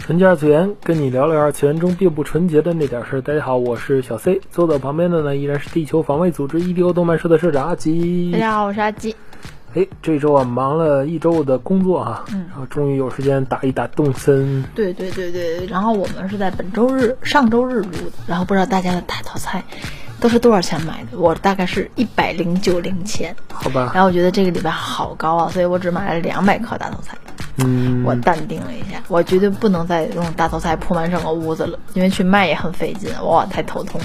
纯洁二次元，跟你聊聊二次元中并不纯洁的那点事儿。大家好，我是小 C，坐在旁边的呢依然是地球防卫组织 EDO 动漫社的社长阿吉。大家好，我是阿吉。哎，这周啊忙了一周的工作啊，嗯，然后终于有时间打一打动森。对对对对，然后我们是在本周日、上周日录的，然后不知道大家的大头菜都是多少钱买的？我大概是一百零九零钱，好吧。然后我觉得这个礼拜好高啊，所以我只买了两百克大头菜。嗯，我淡定了一下，我绝对不能再用大头菜铺满整个屋子了，因为去卖也很费劲，哇，太头痛。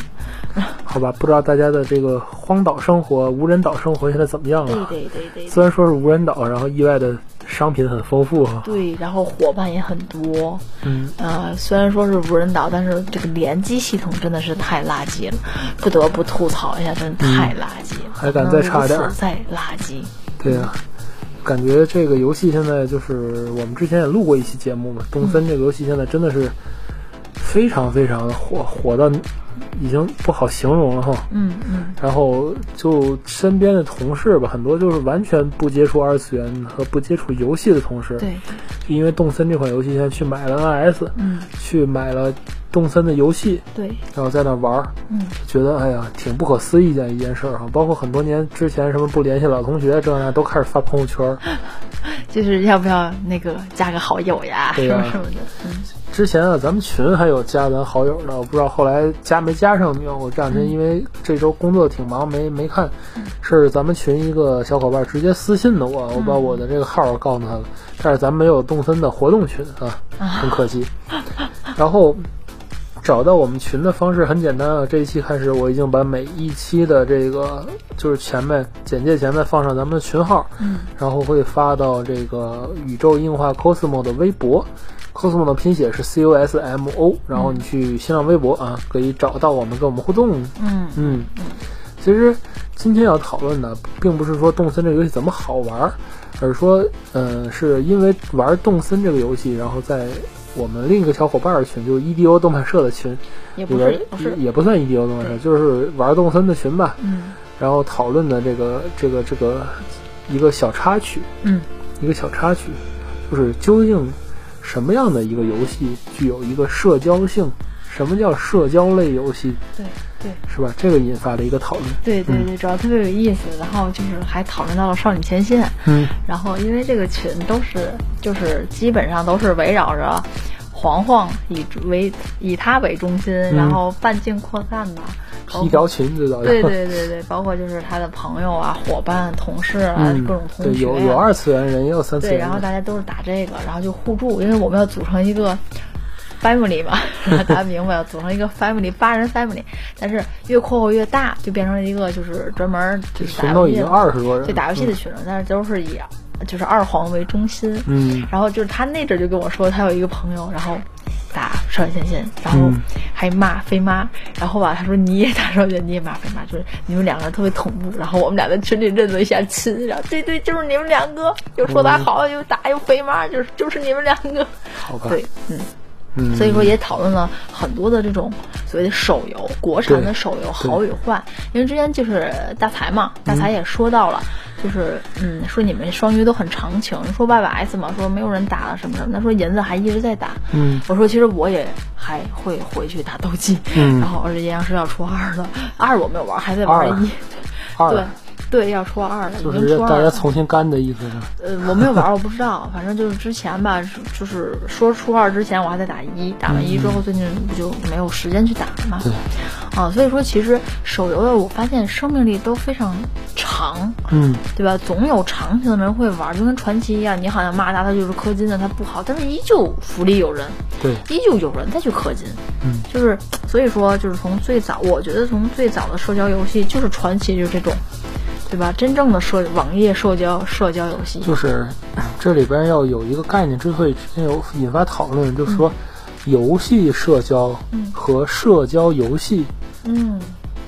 好吧，不知道大家的这个荒岛生活、无人岛生活现在怎么样了？对对对对。虽然说是无人岛，然后意外的商品很丰富哈。对，然后伙伴也很多。嗯。呃，虽然说是无人岛，但是这个联机系统真的是太垃圾了，不得不吐槽一下，真的太垃圾了。还敢再差点？再垃圾。对呀。感觉这个游戏现在就是我们之前也录过一期节目嘛，东森这个游戏现在真的是非常非常的火，火到已经不好形容了哈。嗯嗯。然后就身边的同事吧，很多就是完全不接触二次元和不接触游戏的同事。对。因为动森这款游戏现在去买了 NS，嗯，去买了动森的游戏，对，然后在那玩儿，嗯，觉得哎呀挺不可思议的一件事儿哈。包括很多年之前什么不联系老同学这那都开始发朋友圈，就是要不要那个加个好友呀，什么什么的。嗯，之前啊咱们群还有加咱好友的，我不知道后来加没加上没有。我这两天因为这周工作挺忙，没没看。是咱们群一个小伙伴直接私信的我，我把我的这个号告诉他了，但是咱们没有动森的活动群啊，很可惜。然后找到我们群的方式很简单啊，这一期开始我已经把每一期的这个就是前面简介前面放上咱们的群号，嗯，然后会发到这个宇宙硬化 cosmo 的微博，cosmo 的拼写是 c o s m o，然后你去新浪微博啊可以找到我们跟我们互动，嗯嗯，其实。今天要讨论的，并不是说动森这个游戏怎么好玩，而是说，嗯，是因为玩动森这个游戏，然后在我们另一个小伙伴群，就是 EDO 动漫社的群里边，也不算 EDO 动漫社，就是玩动森的群吧。嗯。然后讨论的这个这个这个一个小插曲，嗯，一个小插曲，就是究竟什么样的一个游戏具有一个社交性？什么叫社交类游戏？对。对，是吧？这个引发了一个讨论。对对对，主要特别有意思。然后就是还讨论到了少女前线。嗯。然后因为这个群都是，就是基本上都是围绕着黄黄以为以他为中心，然后半径扩散的。一条裙子的。对对对对，包括就是他的朋友啊、伙伴、同事啊，各种同学。有有二次元人，也有三次元。对，然后大家都是打这个，然后就互助，因为我们要组成一个。family 嘛，大家明白，组成一个 family，八人 family，但是越扩后越大，就变成了一个就是专门就是打游戏，二十多人，对打游戏的群了，但是都是以就是二黄为中心，嗯，然后就是他那阵就跟我说，他有一个朋友，然后打少女前线，然后还骂飞妈，然后吧，他说你也打少女，你也骂飞妈，就是你们两个人特别同步，然后我们俩在群里认了一下亲，然后对对，就是你们两个，又说他好，又打又飞妈，就是就是你们两个，好吧，对，嗯。嗯，所以说也讨论了很多的这种所谓的手游，国产的手游好与坏。因为之前就是大才嘛，大才也说到了，就是嗯，说你们双鱼都很长情，说 Y Y S 嘛，说没有人打了什么什么。他说银子还一直在打，嗯，我说其实我也还会回去打斗技，嗯，然后而且阴阳师要出二了，二我没有玩，还在玩一，对。对，要初二了，已经出二了。大家重新干的意思是？呃，我没有玩，我不知道。反正就是之前吧，就是说初二之前，我还在打一，打完一之后，最近不就没有时间去打了嘛？对。啊，所以说其实手游的，我发现生命力都非常长，嗯，对吧？总有长情的人会玩，就跟传奇一样，你好像骂他，他就是氪金的，他不好，但是依旧福利有人，对，依旧有人再去氪金，嗯，就是所以说，就是从最早，我觉得从最早的社交游戏就是传奇，就是这种。对吧？真正的社网页社交社交游戏，就是这里边要有一个概念，之所以之前有引发讨论，就是说游戏社交和社交游戏，嗯，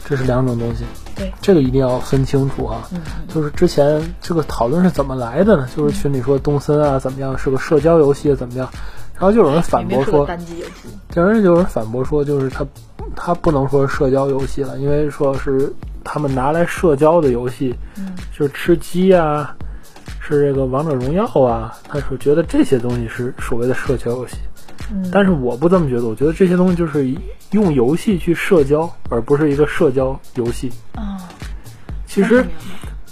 这是两种东西。对，这个一定要分清楚啊。嗯就是之前这个讨论是怎么来的呢？就是群里说东森啊怎么样是个社交游戏怎么样，然后就有人反驳说，单机游戏，有人就有人反驳说，就是他他不能说是社交游戏了，因为说是他们拿来社交的游戏，嗯，就是吃鸡啊，是这个王者荣耀啊，他说觉得这些东西是所谓的社交游戏。嗯，但是我不这么觉得，我觉得这些东西就是用游戏去社交，而不是一个社交游戏。啊，其实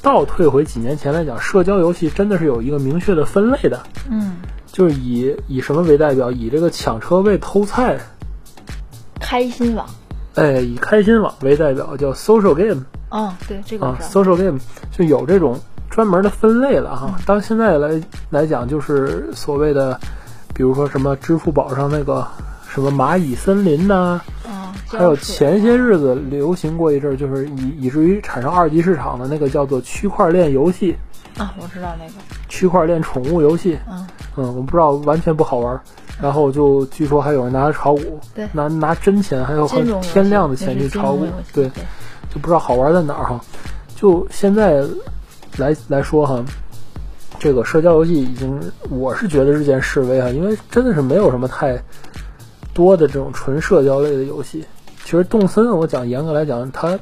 倒退回几年前来讲，社交游戏真的是有一个明确的分类的，嗯，就是以以什么为代表？以这个抢车位偷菜，开心网，哎，以开心网为代表，叫 social game 嗯，对，这个啊，，social game 就有这种专门的分类了哈。当现在来来讲，就是所谓的，比如说什么支付宝上那个什么蚂蚁森林呐、啊，还有前些日子流行过一阵儿，就是以以至于产生二级市场的那个叫做区块链游戏、啊，我知道那个，区块链宠物游戏。嗯，嗯，我不知道，完全不好玩儿。然后就据说还有人拿它炒股，对拿拿真钱，还有很天量的钱去炒股对，就不知道好玩在哪儿哈。就现在来来说哈，这个社交游戏已经，我是觉得日渐式微哈，因为真的是没有什么太多的这种纯社交类的游戏。其实动森，我讲严格来讲，它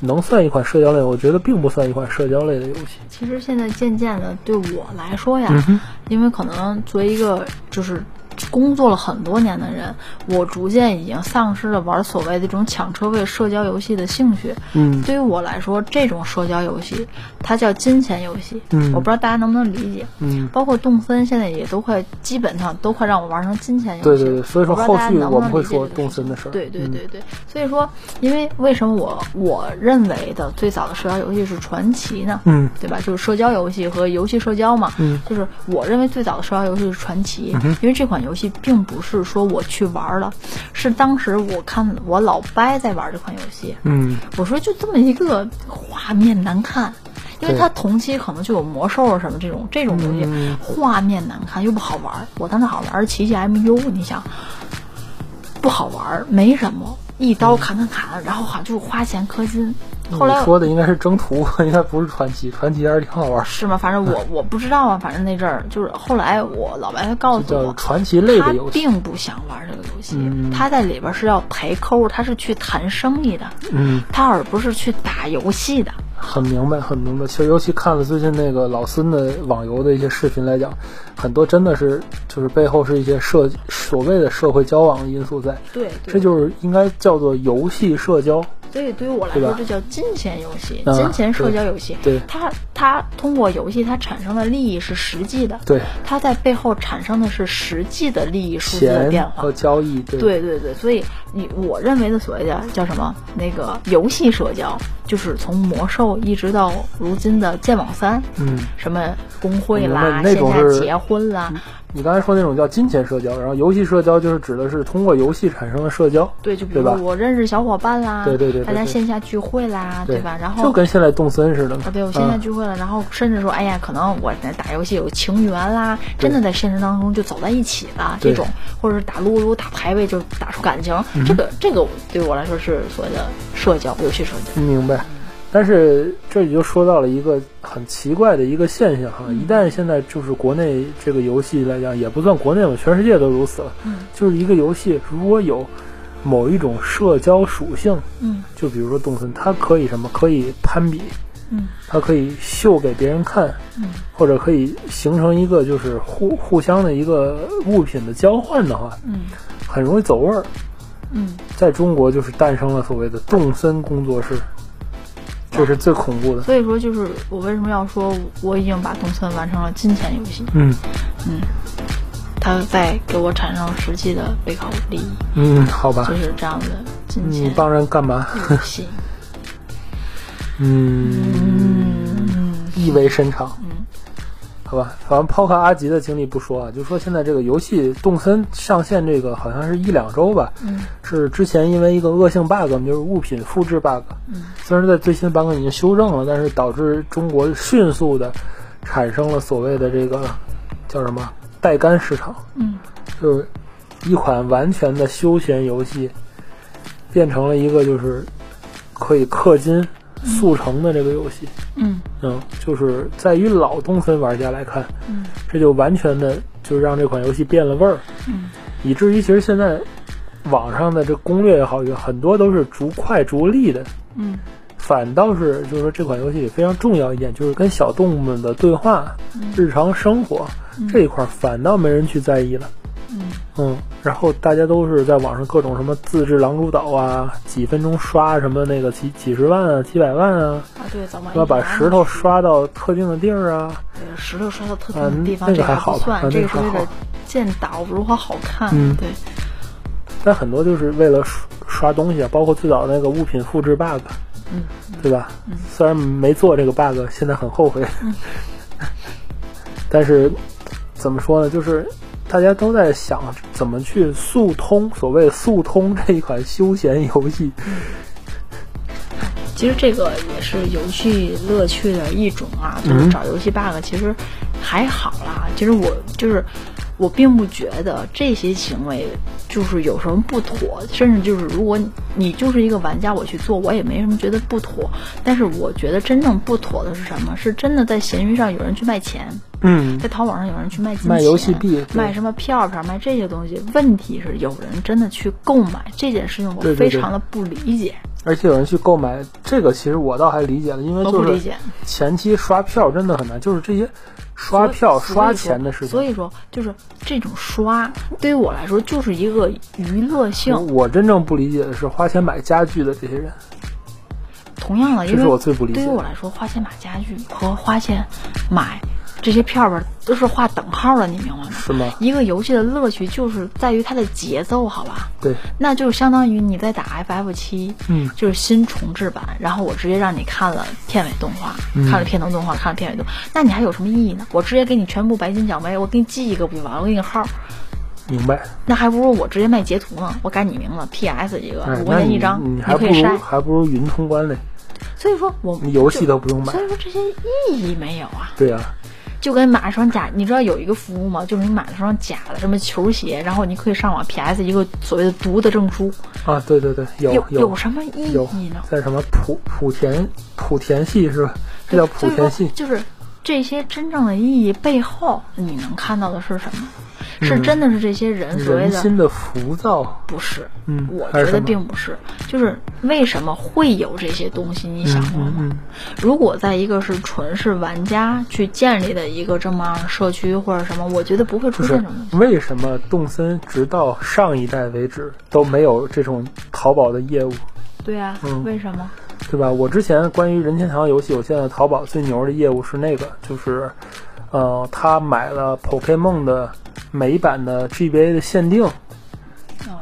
能算一款社交类，我觉得并不算一款社交类的游戏。其实现在渐渐的，对我来说呀，嗯因为可能作为一个就是工作了很多年的人，我逐渐已经丧失了玩所谓的这种抢车位社交游戏的兴趣。嗯对于我来说，这种社交游戏它叫金钱游戏，嗯我不知道大家能不能理解。嗯，包括动森现在也都快，基本上都快让我玩成金钱游戏了。对对对，所以说后续大家能不我们会说能理解这个动森的事儿。对对嗯对对，所以说，因为为什么我我认为的最早的社交游戏是传奇呢？嗯对吧？就是社交游戏和游戏社交嘛。嗯就是我认为最早的社交游戏是传奇，因为这款游戏并不是说我去玩了，是当时我看我老掰在玩这款游戏，嗯我说就这么一个画面难看。因为对它同期可能就有魔兽啊什么这种这种东西，嗯画面难看又不好玩。我当时好玩是奇迹 MU，你想不好玩儿，没什么，一刀砍砍砍，然后好像就是花钱氪金。后来你说的应该是征途，应该不是传奇，传奇还是挺好玩，是吗？反正我 我不知道啊，反正那阵儿就是后来我老白他告诉叫我，传奇类他的游戏。并不想玩这个游戏，嗯他在里边是要陪扣，他是去谈生意的，嗯，他而不是去打游戏的。很明白，很明白。其实尤其看了最近那个老孙的网游的一些视频来讲，很多真的是就是背后是一些社所谓的社会交往的因素在，对，对这就是应该叫做游戏社交。所以对于我来，说这叫金钱游戏，啊金钱社交游戏。对对它它通过游戏它产生的利益是实际的，对，它在背后产生的是实际的利益数字的变化和。交易，对对对对，所以你我认为的所谓的叫什么那个游戏社交，就是从魔兽一直到如今的剑网三，嗯，什么工会啦、那种线下结婚啦，你刚才说那种叫金钱社交，然后游戏社交就是指的是通过游戏产生的社交，对，就比如说我认识小伙伴啦，对对对对大家线下聚会啦，对吧？然后就跟现在动森似的嘛啊，。对，我线下嗯聚会了，然后甚至说，哎呀，可能我在打游戏有情缘啦，真的在现实当中就走在一起了，这种，或者是打撸撸、打排位就打出感情，嗯这个这个对我来说是所谓的社交，游戏社交。明白。但是这里就说到了一个很奇怪的一个现象哈，一旦现在就是国内这个游戏来讲，也不算国内吧，全世界都如此了。嗯，就是一个游戏如果有某一种社交属性，嗯。就比如说动森，它可以什么？可以攀比，嗯。它可以秀给别人看，嗯。或者可以形成一个就是互互相的一个物品的交换的话，嗯。很容易走味儿。嗯，在中国就是诞生了所谓的动森工作室，这是最恐怖的。所以说就是我为什么要说我已经把动森完成了金钱游戏，嗯嗯它在给我产生实际的背靠利益，嗯，好吧就，是这样的金钱你帮人干嘛？游嗯意味深长。嗯，好吧，反正抛开阿吉的经历不说啊，就说现在这个游戏动森上线这个好像是一两周吧，嗯。是之前因为一个恶性 bug，就是物品复制 bug，嗯。虽然在最新版本已经修正了，但是导致中国迅速的产生了所谓的这个叫什么代肝市场，嗯。就是一款完全的休闲游戏，变成了一个就是可以氪金速成的这个游戏。嗯。嗯，就是在于老东森玩家来看，嗯。这就完全的就让这款游戏变了味儿，嗯。以至于其实现在网上的这攻略也好，有很多都是逐快逐利的，嗯。反倒是就是说这款游戏里非常重要一点，就是跟小动物们的对话、日常生活这一块儿反倒没人去在意了。嗯嗯，然后大家都是在网上各种什么自制狼蛛岛啊，几分钟刷什么那个几几十万啊、几百万啊，啊对，早晚要？把石头刷到特定的地儿啊，对石头刷到特定啊的地方，那个这还好吧啊，这个是为了建岛如何好看。嗯对，但很多就是为了刷刷东西啊，包括最早那个物品复制 bug，嗯对吧？虽然没做这个 bug，现在很后悔，但是怎么说呢？就是大家都在想怎么去速通，所谓速通这一款休闲游戏。其实这个也是游戏乐趣的一种啊，就是嗯找游戏 bug，其实还好啦。其实我就是我并不觉得这些行为就是有什么不妥，甚至就是如果你就是一个玩家，我去做我也没什么觉得不妥。但是我觉得真正不妥的是什么？是真的在闲鱼上有人去卖钱，嗯在淘宝上有人去卖金钱、卖游戏币卖什么票票、卖这些东西。问题是有人真的去购买这件事情，我非常的不理解，而且有人去购买这个，其实我倒还理解了，因为就是。前期刷票真的很难，就是这些刷票、刷钱的事情。所以说，就是这种刷，对于我来说就是一个娱乐性。我真正不理解的是花钱买家具的这些人，同样的，因为我最不理解对于我来说，花钱买家具和花钱买这些票票都是画等号的，你明白吗？是吗？一个游戏的乐趣就是在于它的节奏，好吧？对，那就相当于你在打 FF 七，嗯就是新重置版，然后我直接让你看了片尾动画，嗯看了片头动画，看了片尾动画，那你还有什么意义呢？我直接给你全部白金奖杯，我给你记一个不就完了？我给你号，明白。那还不如我直接卖截图呢，我改你名字，PS 一个，五，块钱一张，你还不如可以晒。还不如云通关嘞，所以说我你游戏都不用买所。以说这些意义没有啊。对呀、就跟买了双假，你知道有一个服务吗？就是你买了双假的什么球鞋，然后你可以上网 PS 一个所谓的读的证书，啊，对对对，有有有什么意义呢？在什么莆莆田莆田系是吧？这叫莆田系。就是这些真正的意义背后，你能看到的是什么？是真的是这些人所谓的人心的浮躁，不是，嗯我觉得并不是，就是为什么会有这些东西？你想过吗？嗯如果在一个是纯是玩家去建立的一个这么社区或者什么，我觉得不会出现这种。为什么动森直到上一代为止都没有这种淘宝的业务，对啊，嗯为什么？对吧？我之前关于任天堂游戏，我现在淘宝最牛的业务是那个，就是，呃，他买了 Pokemon 的美版的 GBA 的限定，哦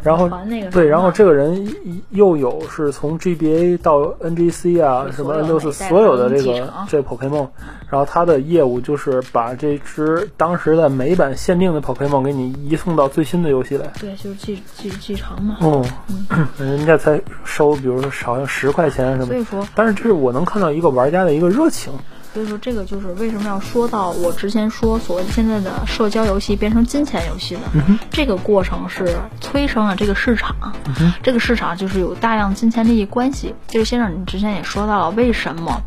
然后对，然后这个人又有是从 GBA 到 NGC 啊，什么所有 N 六四每代所有的这个这 Pokemon，然后他的业务就是把这只当时的美版限定的 Pokemon 给你移送到最新的游戏来。对，就是继继继承嘛。哦，人家才收，比如说好像十块钱什么，所以说，但是这是我能看到一个玩家的一个热情。所以说这个就是为什么要说到我之前说所谓现在的社交游戏变成金钱游戏的、这个过程是催生了这个市场，这个市场就是有大量金钱利益关系。这个先生，你之前也说到了，为什么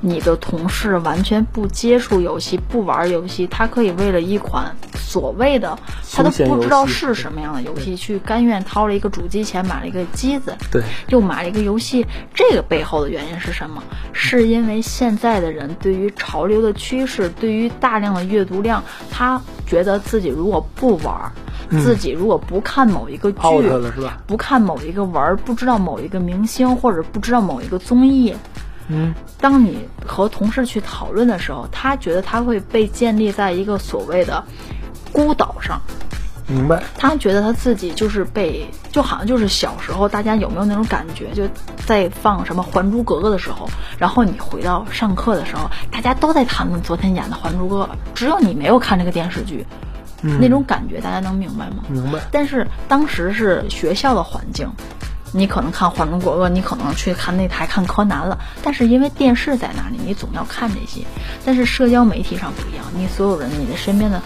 你的同事完全不接触游戏、不玩游戏，他可以为了一款所谓的他都不知道是什么样的游戏，去甘愿掏了一个主机钱买了一个机子，对，又买了一个游戏，这个背后的原因是什么？是因为现在的人对于潮流的趋势，对于大量的阅读量，他觉得自己如果不玩儿，自己如果不看某一个剧？不看某一个文儿，不知道某一个明星或者不知道某一个综艺，嗯，当你和同事去讨论的时候，他觉得他会被建立在一个所谓的孤岛上，明白。他觉得他自己就是被，就好像就是小时候，大家有没有那种感觉？就在放什么《还珠格格》的时候，然后你回到上课的时候，大家都在谈论昨天演的《还珠格格》，只有你没有看这个电视剧，嗯那种感觉大家能明白吗？明白。但是当时是学校的环境，你可能看《还珠格格》，你可能去看那台看柯南了，但是因为电视在那里，你总要看这些。但是社交媒体上不一样，你所有人，你的身边的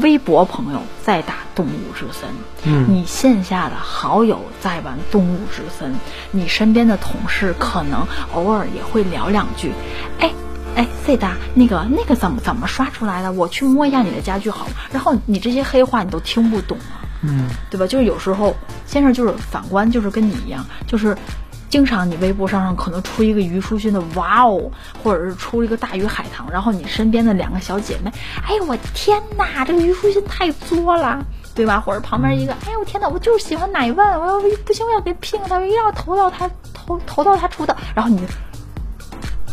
微博朋友在打动物之森，嗯你线下的好友在玩动物之森，你身边的同事可能偶尔也会聊两句，哎。哎，C 大，那个那个怎么怎么刷出来的？我去摸一下你的家具好吗？然后你这些黑话你都听不懂啊。嗯对吧？就是有时候先生就是反观，就是跟你一样，就是经常你微博上上可能出一个虞书欣的哇哦，或者是出一个大鱼海棠，然后你身边的两个小姐妹，哎呦我天哪，这个虞书欣太作了。对吧？或者旁边一个，哎呦天哪，我就是喜欢奶万，我要不行，我要给拼了他，我一定要投到他投投到他出的。然后你就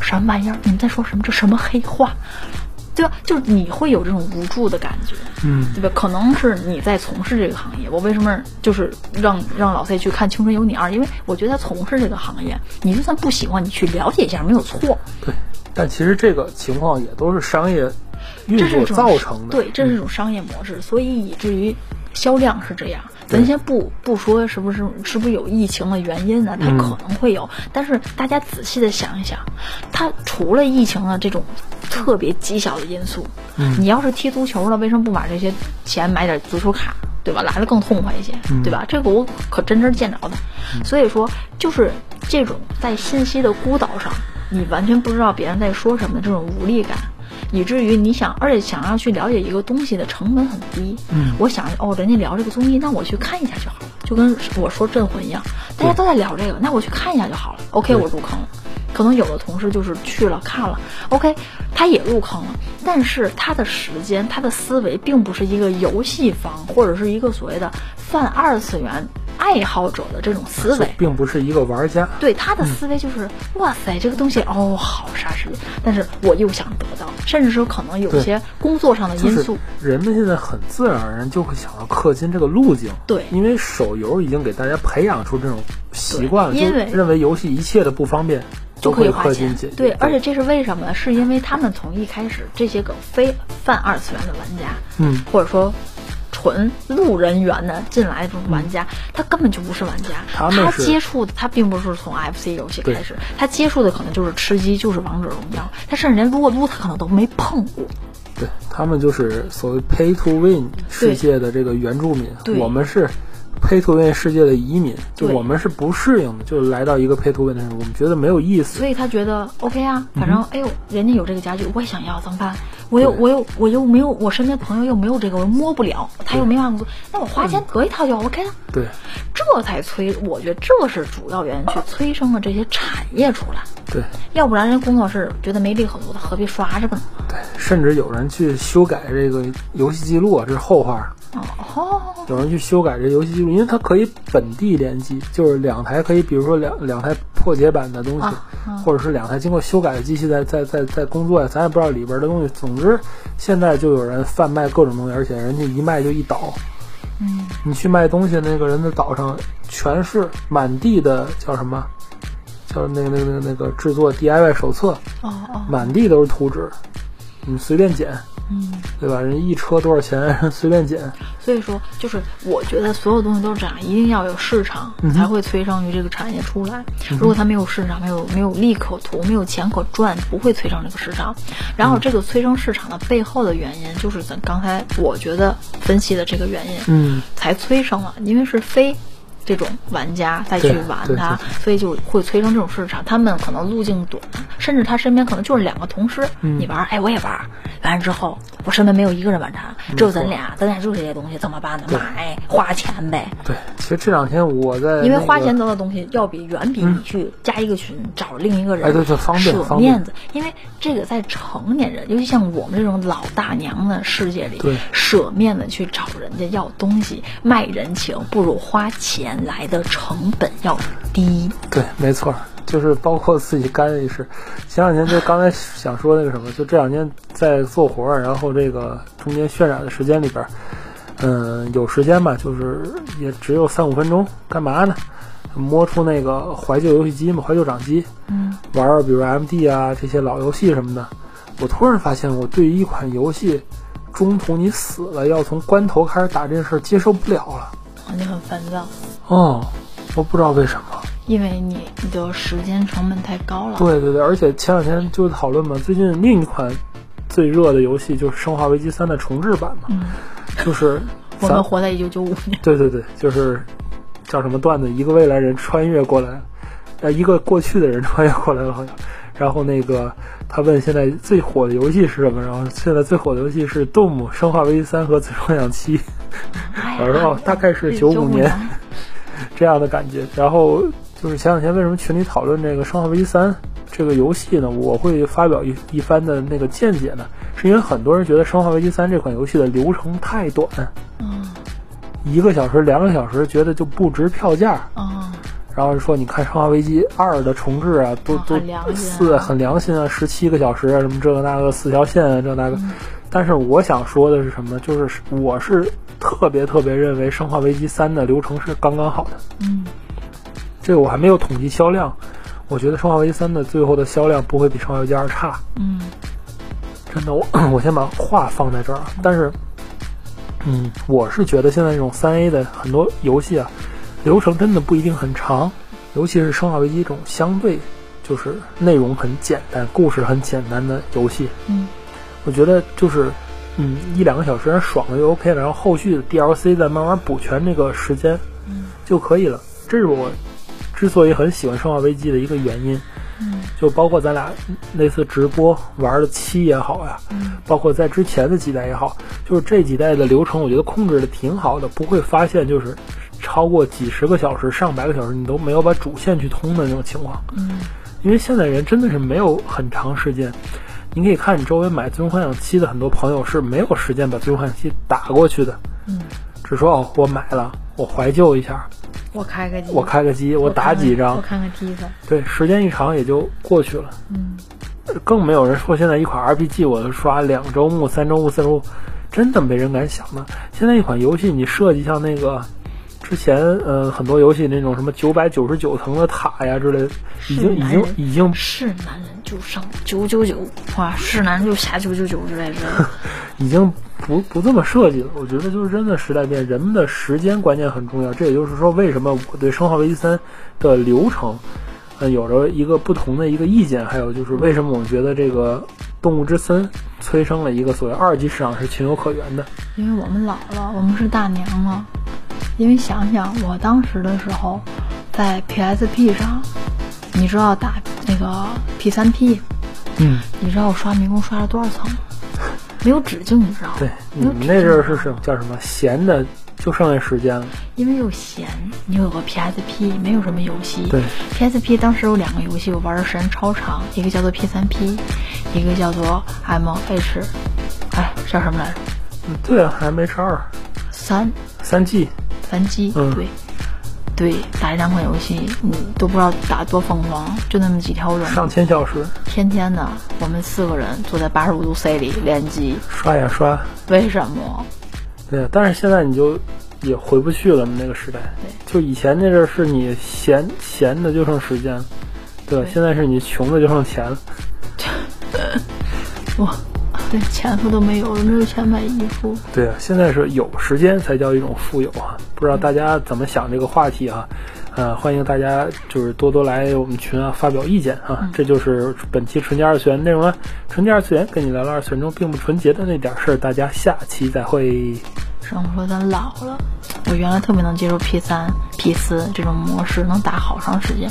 什么玩意儿？你们在说什么？这什么黑话？对吧？就是你会有这种无助的感觉。嗯对吧？可能是你在从事这个行业，我为什么就是让让老 C 去看《青春有你二》？因为我觉得他从事这个行业，你就算不喜欢，你去了解一下没有错。对。但其实这个情况也都是商业运作造成的。对，这是一种商业模式，所以以至于销量是这样。咱先不不说是不是是不是有疫情的原因呢？它嗯可能会有，但是大家仔细的想一想，它除了疫情的这种特别极小的因素，嗯你要是踢足球了，为什么不把这些钱买点足球卡？对吧？来的更痛快一些，嗯对吧？这个我可真真见着的。所以说，就是这种在信息的孤岛上，你完全不知道别人在说什么的这种无力感，以至于你想，而且想要去了解一个东西的成本很低。嗯我想哦，人家聊这个综艺，那我去看一下就好了，就跟我说《镇魂》一样，大家都在聊这个，那我去看一下就好了。OK，我入坑了。可能有的同事就是去了看了，OK，他也入坑了，但是他的时间、他的思维并不是一个游戏方或者是一个所谓的泛二次元爱好者的这种思维。并不是一个玩家。对他的思维就是，哇塞，这个东西哦，好杀时间，但是我又想得到，甚至说可能有一些工作上的就是因素，人们现在很自然而然就会想到氪金这个路径，对因为手游已经给大家培养出这种习惯了，因为认为游戏一切的不方便都就可以花钱解决。对，而且这是为什么呢？是因为他们从一开始这些个非泛二次元的玩家，嗯，或者说纯路人缘的进来的这种玩家，他根本就不是玩家，他接触的他并不是从 FC 游戏开始，他接触的可能就是吃鸡，就是王者荣耀，他甚至连撸啊撸他可能都没碰过。对他们就是所谓 pay to win 世界的这个原住民，我们是 pay to win 世界的移民，就我们是不适应的，就来到一个 pay to win 的时候，我们觉得没有意思。所以他觉得 OK 啊，反正、哎呦，人家有这个家具，我也想要，怎么办？我又我又我又没有，我身边朋友又没有这个，我又摸不了，他又没办法做，那我花钱得一套就 OK 了。对这才催，我觉得这是主要原因，去催生了这些产业出来。对要不然人工作室觉得没利可图，他何必刷这个呢？对，甚至有人去修改这个游戏记录啊，这是后话。哦，有人去修改这游戏记录，因为它可以本地联机，就是两台可以，比如说两两台破解版的东西，啊啊或者是两台经过修改的机器在在在在工作呀，咱也不知道里边的东西。总之，现在就有人贩卖各种东西，而且人家一卖就一倒。嗯，你去卖东西，那个人的岛上全是满地的叫什么？叫那个那个那个那个制作 DIY 手册，哦哦，满地都是图纸，你随便捡，嗯，对吧？人一车多少钱，随便捡。所以说，就是我觉得所有东西都是这样，一定要有市场，嗯才会催生于这个产业出来。如果它没有市场，没有没有利可图，没有钱可赚，不会催生这个市场。然后这个催生市场的背后的原因，就是咱刚才我觉得分析的这个原因，嗯，才催生了，因为是非。这种玩家再去玩它，所以就会催生这种市场。他们可能路径短，甚至他身边可能就是两个同事，嗯你玩，哎，我也玩。完了之后，我身边没有一个人玩它，只有咱俩，咱俩就这些东西，怎么办呢？买，花钱呗。对，其实这两天我在、因为花钱得到的东西，要比远比你去加一个群、找另一个人，哎对对方便舍方便面子。因为这个在成年人，尤其像我们这种老大娘的世界里，舍面子去找人家要东西、卖人情，不如花钱来的成本要低。对，没错儿，就是包括自己干也是。前两天就刚才想说那个什么，就这两天在做活儿，然后这个中间渲染的时间里边儿，嗯，有时间吧，就是也只有三五分钟，干嘛呢？摸出那个怀旧游戏机嘛，怀旧掌机，嗯玩儿比如 MD 啊这些老游戏什么的。我突然发现，我对于一款游戏中途你死了要从关头开始打这事儿接受不了了。你很烦躁，哦，我不知道为什么。因为你你的时间成本太高了。对对对，而且前两天就讨论嘛，最近另一款最热的游戏就是《生化危机三》的重置版嘛，嗯，就是我们活在一九九五年。对对对，就是叫什么段子，一个未来人穿越过来，呃，一个过去的人穿越过来了好像。然后那个他问现在最火的游戏是什么，然后现在最火的游戏是《动物生化危机三》和《最终幻想七》，哎我说哦，大概是九五年 这样的感觉。然后就是前两天为什么群里讨论这个《生化危机三》这个游戏呢？我会发表一一番的那个见解呢，是因为很多人觉得《生化危机三》这款游戏的流程太短，嗯一个小时、两个小时，觉得就不值票价。嗯然后说，你看《生化危机二》的重置啊，都哦都四很良心啊，十七个小时啊，什么这个那个四条线啊，这那个。嗯但是我想说的是什么呢？就是我是特别特别认为《生化危机三》的流程是刚刚好的。嗯这个我还没有统计销量，我觉得《生化危机三》的最后的销量不会比《生化危机二》差。嗯真的，我 我先把话放在这儿啊。但是，嗯，我是觉得现在这种三 A 的很多游戏啊，流程真的不一定很长，尤其是《生化危机》这种相对就是内容很简单、故事很简单的游戏，嗯我觉得就是嗯一两个小时爽了就 OK 了，然后后续的 DLC 再慢慢补全这个时间嗯就可以了。这是我之所以很喜欢《生化危机》的一个原因。嗯就包括咱俩那次直播玩的七也好呀，嗯包括在之前的几代也好，就是这几代的流程，我觉得控制的挺好的，不会发现就是超过几十个小时、上百个小时你都没有把主线去通的那种情况。嗯因为现在人真的是没有很长时间，你可以看你周围买《最终幻想七》的很多朋友是没有时间把《最终幻想七》打过去的，嗯，只说哦我买了，我怀旧一下，我开个机，我开个机，我打几张我，看看 T 恤。对，时间一长也就过去了。嗯更没有人说现在一款 RPG 我刷两周目、三周目、四周目，真的没人敢想的。现在一款游戏你设计像那个之前呃很多游戏那种什么九百九十九层的塔呀之类的，已经已经已经是男人就上九九九，哇，是男人就下九九九之类的。已经不不这么设计了。我觉得就是真的时代变，人们的时间观念很重要。这也就是说，为什么我对《生化危机三》的流程，呃，有着一个不同的一个意见。还有就是为什么我觉得这个《动物之森》催生了一个所谓二级市场是情有可原的。因为我们老了，我们是大娘了。因为想想我当时的时候，在 PSP 上，你知道打那个 P3P，嗯，你知道我刷迷宫刷了多少层吗？没有止境，你知道吗？对，你们那阵儿是什么叫什么闲的，就剩下时间了。因为又闲，你有个 PSP，没有什么游戏。对，PSP 当时有两个游戏，我玩的时间超长，一个叫做 P3P，一个叫做 MH，哎，叫什么来着？嗯，对啊，M H 二三三 G，三机、嗯对，对，打一两款游戏，你都不知道打多疯狂，就那么几条人，上千小时，天天的，我们四个人坐在八十五度 C 里联机，刷呀刷。为什么？对啊，但是现在你就也回不去了，那个时代。对，就以前那阵儿是你闲闲的就剩时间，对吧？对现在是你穷的就剩钱了。我连钱付都没有了，没有钱买衣服。对啊，现在是有时间才叫一种富有啊！不知道大家怎么想这个话题啊？呃，欢迎大家就是多多来我们群啊发表意见啊！这就是本期纯洁二次元内容了。纯洁二次元跟你聊聊二次元中并不纯洁的那点事儿，大家下期再会。生活咱老了，我原来特别能接受 P 三、P 四这种模式，能打好长时间。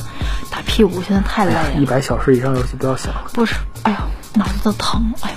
打 P 五现在太累了，一百小时以上游戏不要想了。不是，哎呦，脑子都疼，哎呦。